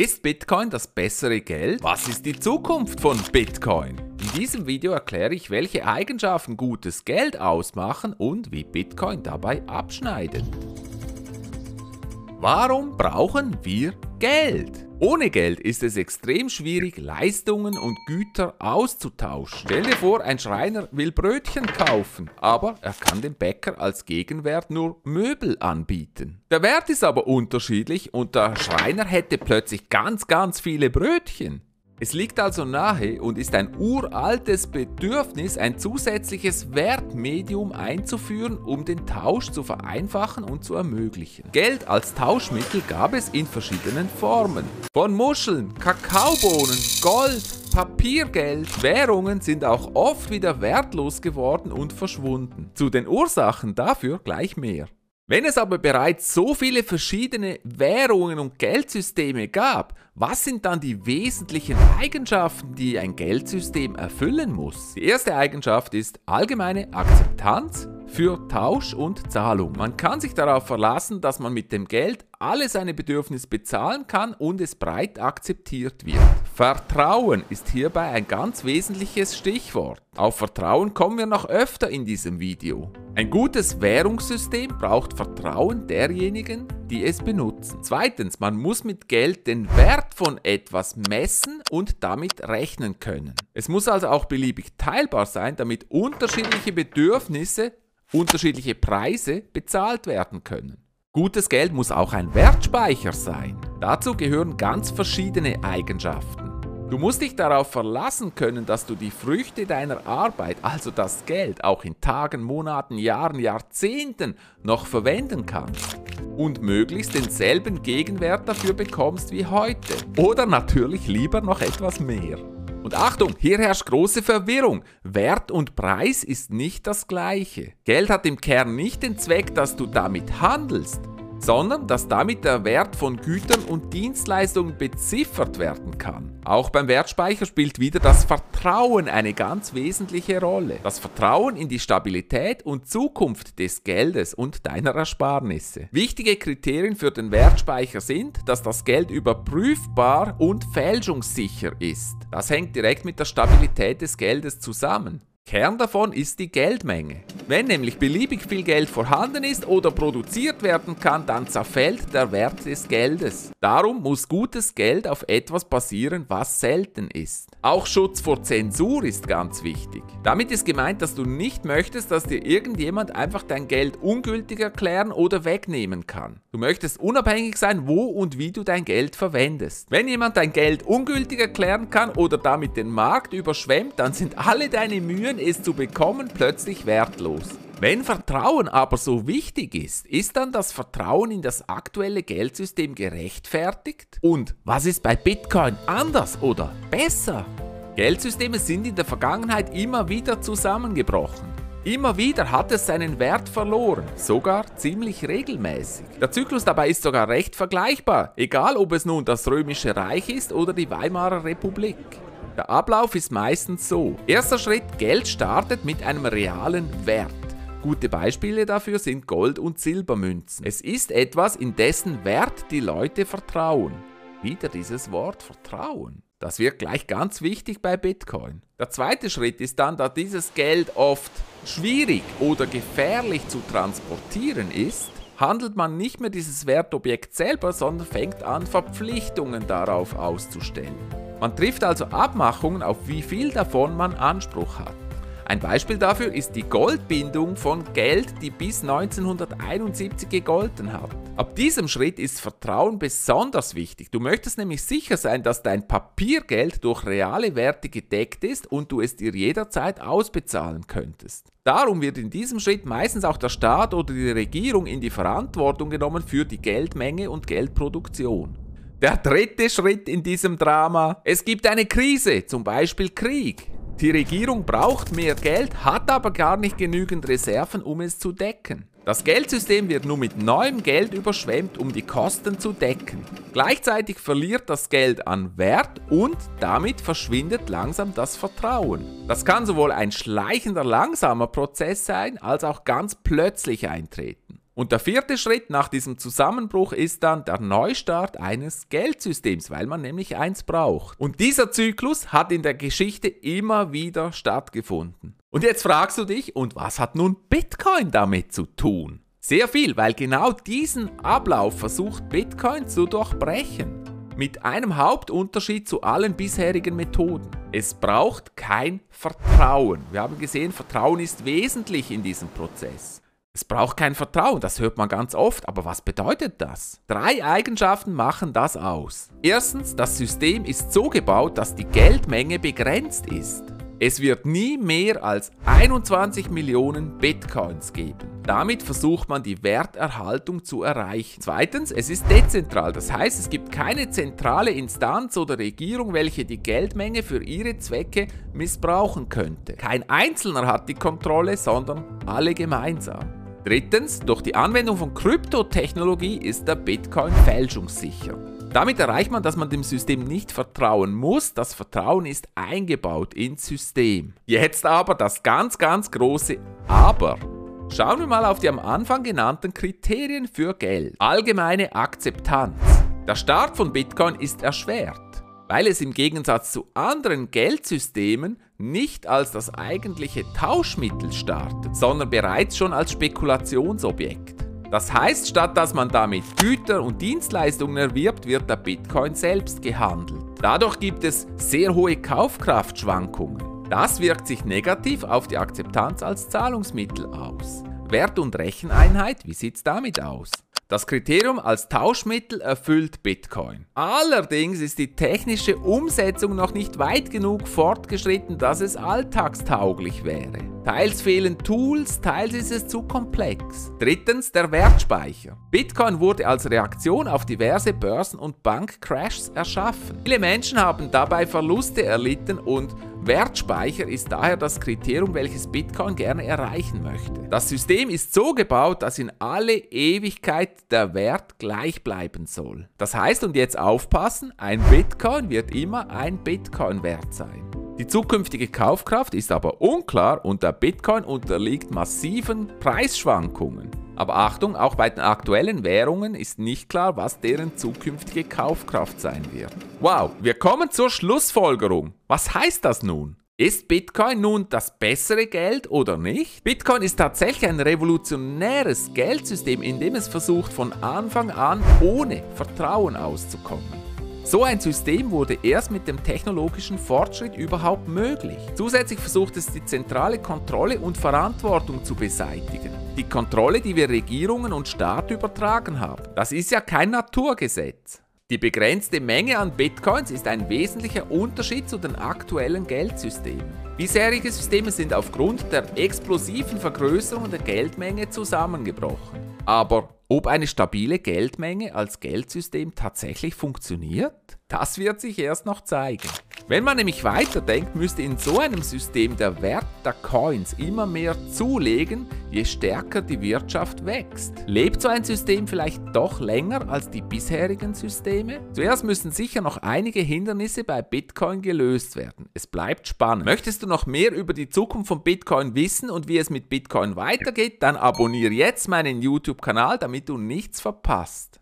Ist Bitcoin das bessere Geld? Was ist die Zukunft von Bitcoin? In diesem Video erkläre ich, welche Eigenschaften gutes Geld ausmachen und wie Bitcoin dabei abschneidet. Warum brauchen wir Geld? Ohne Geld ist es extrem schwierig, Leistungen und Güter auszutauschen. Stell dir vor, ein Schreiner will Brötchen kaufen, aber er kann dem Bäcker als Gegenwert nur Möbel anbieten. Der Wert ist aber unterschiedlich und der Schreiner hätte plötzlich ganz, ganz viele Brötchen. Es liegt also nahe und ist ein uraltes Bedürfnis, ein zusätzliches Wertmedium einzuführen, um den Tausch zu vereinfachen und zu ermöglichen. Geld als Tauschmittel gab es in verschiedenen Formen. Von Muscheln, Kakaobohnen, Gold, Papiergeld, Währungen sind auch oft wieder wertlos geworden und verschwunden. Zu den Ursachen dafür gleich mehr. Wenn es aber bereits so viele verschiedene Währungen und Geldsysteme gab, was sind dann die wesentlichen Eigenschaften, die ein Geldsystem erfüllen muss? Die erste Eigenschaft ist allgemeine Akzeptanz für Tausch und Zahlung. Man kann sich darauf verlassen, dass man mit dem Geld alle seine Bedürfnisse bezahlen kann und es breit akzeptiert wird. Vertrauen ist hierbei ein ganz wesentliches Stichwort. Auf Vertrauen kommen wir noch öfter in diesem Video. Ein gutes Währungssystem braucht Vertrauen derjenigen, die es benutzen. Zweitens, man muss mit Geld den Wert von etwas messen und damit rechnen können. Es muss also auch beliebig teilbar sein, damit unterschiedliche Bedürfnisse unterschiedliche Preise bezahlt werden können. Gutes Geld muss auch ein Wertspeicher sein. Dazu gehören ganz verschiedene Eigenschaften. Du musst dich darauf verlassen können, dass du die Früchte deiner Arbeit, also das Geld, auch in Tagen, Monaten, Jahren, Jahrzehnten noch verwenden kannst. Und möglichst denselben Gegenwert dafür bekommst wie heute. Oder natürlich lieber noch etwas mehr. Und Achtung, hier herrscht große Verwirrung. Wert und Preis ist nicht das gleiche. Geld hat im Kern nicht den Zweck, dass du damit handelst, sondern dass damit der Wert von Gütern und Dienstleistungen beziffert werden kann. Auch beim Wertspeicher spielt wieder das Vertrauen eine ganz wesentliche Rolle. Das Vertrauen in die Stabilität und Zukunft des Geldes und deiner Ersparnisse. Wichtige Kriterien für den Wertspeicher sind, dass das Geld überprüfbar und fälschungssicher ist. Das hängt direkt mit der Stabilität des Geldes zusammen. Kern davon ist die Geldmenge. Wenn nämlich beliebig viel Geld vorhanden ist oder produziert werden kann, dann zerfällt der Wert des Geldes. Darum muss gutes Geld auf etwas basieren, was selten ist. Auch Schutz vor Zensur ist ganz wichtig. Damit ist gemeint, dass du nicht möchtest, dass dir irgendjemand einfach dein Geld ungültig erklären oder wegnehmen kann. Du möchtest unabhängig sein, wo und wie du dein Geld verwendest. Wenn jemand dein Geld ungültig erklären kann oder damit den Markt überschwemmt, dann sind alle deine Mühen es zu bekommen plötzlich wertlos. Wenn Vertrauen aber so wichtig ist, ist dann das Vertrauen in das aktuelle Geldsystem gerechtfertigt? Und was ist bei Bitcoin anders oder besser? Geldsysteme sind in der Vergangenheit immer wieder zusammengebrochen. Immer wieder hat es seinen Wert verloren, sogar ziemlich regelmäßig. Der Zyklus dabei ist sogar recht vergleichbar, egal ob es nun das Römische Reich ist oder die Weimarer Republik. Der Ablauf ist meistens so. Erster Schritt, Geld startet mit einem realen Wert. Gute Beispiele dafür sind Gold- und Silbermünzen. Es ist etwas, in dessen Wert die Leute vertrauen. Wieder dieses Wort Vertrauen. Das wird gleich ganz wichtig bei Bitcoin. Der zweite Schritt ist dann, da dieses Geld oft schwierig oder gefährlich zu transportieren ist, handelt man nicht mehr dieses Wertobjekt selber, sondern fängt an, Verpflichtungen darauf auszustellen. Man trifft also Abmachungen, auf wie viel davon man Anspruch hat. Ein Beispiel dafür ist die Goldbindung von Geld, die bis 1971 gegolten hat. Ab diesem Schritt ist Vertrauen besonders wichtig. Du möchtest nämlich sicher sein, dass dein Papiergeld durch reale Werte gedeckt ist und du es dir jederzeit ausbezahlen könntest. Darum wird in diesem Schritt meistens auch der Staat oder die Regierung in die Verantwortung genommen für die Geldmenge und Geldproduktion. Der dritte Schritt in diesem Drama. Es gibt eine Krise, zum Beispiel Krieg. Die Regierung braucht mehr Geld, hat aber gar nicht genügend Reserven, um es zu decken. Das Geldsystem wird nun mit neuem Geld überschwemmt, um die Kosten zu decken. Gleichzeitig verliert das Geld an Wert und damit verschwindet langsam das Vertrauen. Das kann sowohl ein schleichender, langsamer Prozess sein, als auch ganz plötzlich eintreten. Und der vierte Schritt nach diesem Zusammenbruch ist dann der Neustart eines Geldsystems, weil man nämlich eins braucht. Und dieser Zyklus hat in der Geschichte immer wieder stattgefunden. Und jetzt fragst du dich, und was hat nun Bitcoin damit zu tun? Sehr viel, weil genau diesen Ablauf versucht Bitcoin zu durchbrechen. Mit einem Hauptunterschied zu allen bisherigen Methoden. Es braucht kein Vertrauen. Wir haben gesehen, Vertrauen ist wesentlich in diesem Prozess. Es braucht kein Vertrauen, das hört man ganz oft, aber was bedeutet das? Drei Eigenschaften machen das aus. Erstens, das System ist so gebaut, dass die Geldmenge begrenzt ist. Es wird nie mehr als 21 Millionen Bitcoins geben. Damit versucht man die Werterhaltung zu erreichen. Zweitens, es ist dezentral, das heißt es gibt keine zentrale Instanz oder Regierung, welche die Geldmenge für ihre Zwecke missbrauchen könnte. Kein Einzelner hat die Kontrolle, sondern alle gemeinsam. Drittens, durch die Anwendung von Kryptotechnologie ist der Bitcoin fälschungssicher. Damit erreicht man, dass man dem System nicht vertrauen muss. Das Vertrauen ist eingebaut ins System. Jetzt aber das ganz, ganz große Aber. Schauen wir mal auf die am Anfang genannten Kriterien für Geld. Allgemeine Akzeptanz. Der Start von Bitcoin ist erschwert weil es im Gegensatz zu anderen Geldsystemen nicht als das eigentliche Tauschmittel startet, sondern bereits schon als Spekulationsobjekt. Das heißt, statt dass man damit Güter und Dienstleistungen erwirbt, wird der Bitcoin selbst gehandelt. Dadurch gibt es sehr hohe Kaufkraftschwankungen. Das wirkt sich negativ auf die Akzeptanz als Zahlungsmittel aus. Wert und Recheneinheit, wie sieht es damit aus? Das Kriterium als Tauschmittel erfüllt Bitcoin. Allerdings ist die technische Umsetzung noch nicht weit genug fortgeschritten, dass es alltagstauglich wäre. Teils fehlen Tools, teils ist es zu komplex. Drittens der Wertspeicher. Bitcoin wurde als Reaktion auf diverse Börsen- und Bankcrashs erschaffen. Viele Menschen haben dabei Verluste erlitten und Wertspeicher ist daher das Kriterium, welches Bitcoin gerne erreichen möchte. Das System ist so gebaut, dass in alle Ewigkeit der Wert gleich bleiben soll. Das heißt, und jetzt aufpassen, ein Bitcoin wird immer ein Bitcoin wert sein. Die zukünftige Kaufkraft ist aber unklar und der Bitcoin unterliegt massiven Preisschwankungen. Aber Achtung, auch bei den aktuellen Währungen ist nicht klar, was deren zukünftige Kaufkraft sein wird. Wow, wir kommen zur Schlussfolgerung. Was heißt das nun? Ist Bitcoin nun das bessere Geld oder nicht? Bitcoin ist tatsächlich ein revolutionäres Geldsystem, in dem es versucht, von Anfang an ohne Vertrauen auszukommen. So ein System wurde erst mit dem technologischen Fortschritt überhaupt möglich. Zusätzlich versucht es die zentrale Kontrolle und Verantwortung zu beseitigen. Die Kontrolle, die wir Regierungen und Staat übertragen haben. Das ist ja kein Naturgesetz. Die begrenzte Menge an Bitcoins ist ein wesentlicher Unterschied zu den aktuellen Geldsystemen. Bisherige Systeme sind aufgrund der explosiven Vergrößerung der Geldmenge zusammengebrochen. Aber ob eine stabile Geldmenge als Geldsystem tatsächlich funktioniert? Das wird sich erst noch zeigen. Wenn man nämlich weiterdenkt, müsste in so einem System der Wert der Coins immer mehr zulegen, je stärker die Wirtschaft wächst. Lebt so ein System vielleicht doch länger als die bisherigen Systeme? Zuerst müssen sicher noch einige Hindernisse bei Bitcoin gelöst werden. Es bleibt spannend. Möchtest du noch mehr über die Zukunft von Bitcoin wissen und wie es mit Bitcoin weitergeht, dann abonniere jetzt meinen YouTube-Kanal, damit du nichts verpasst.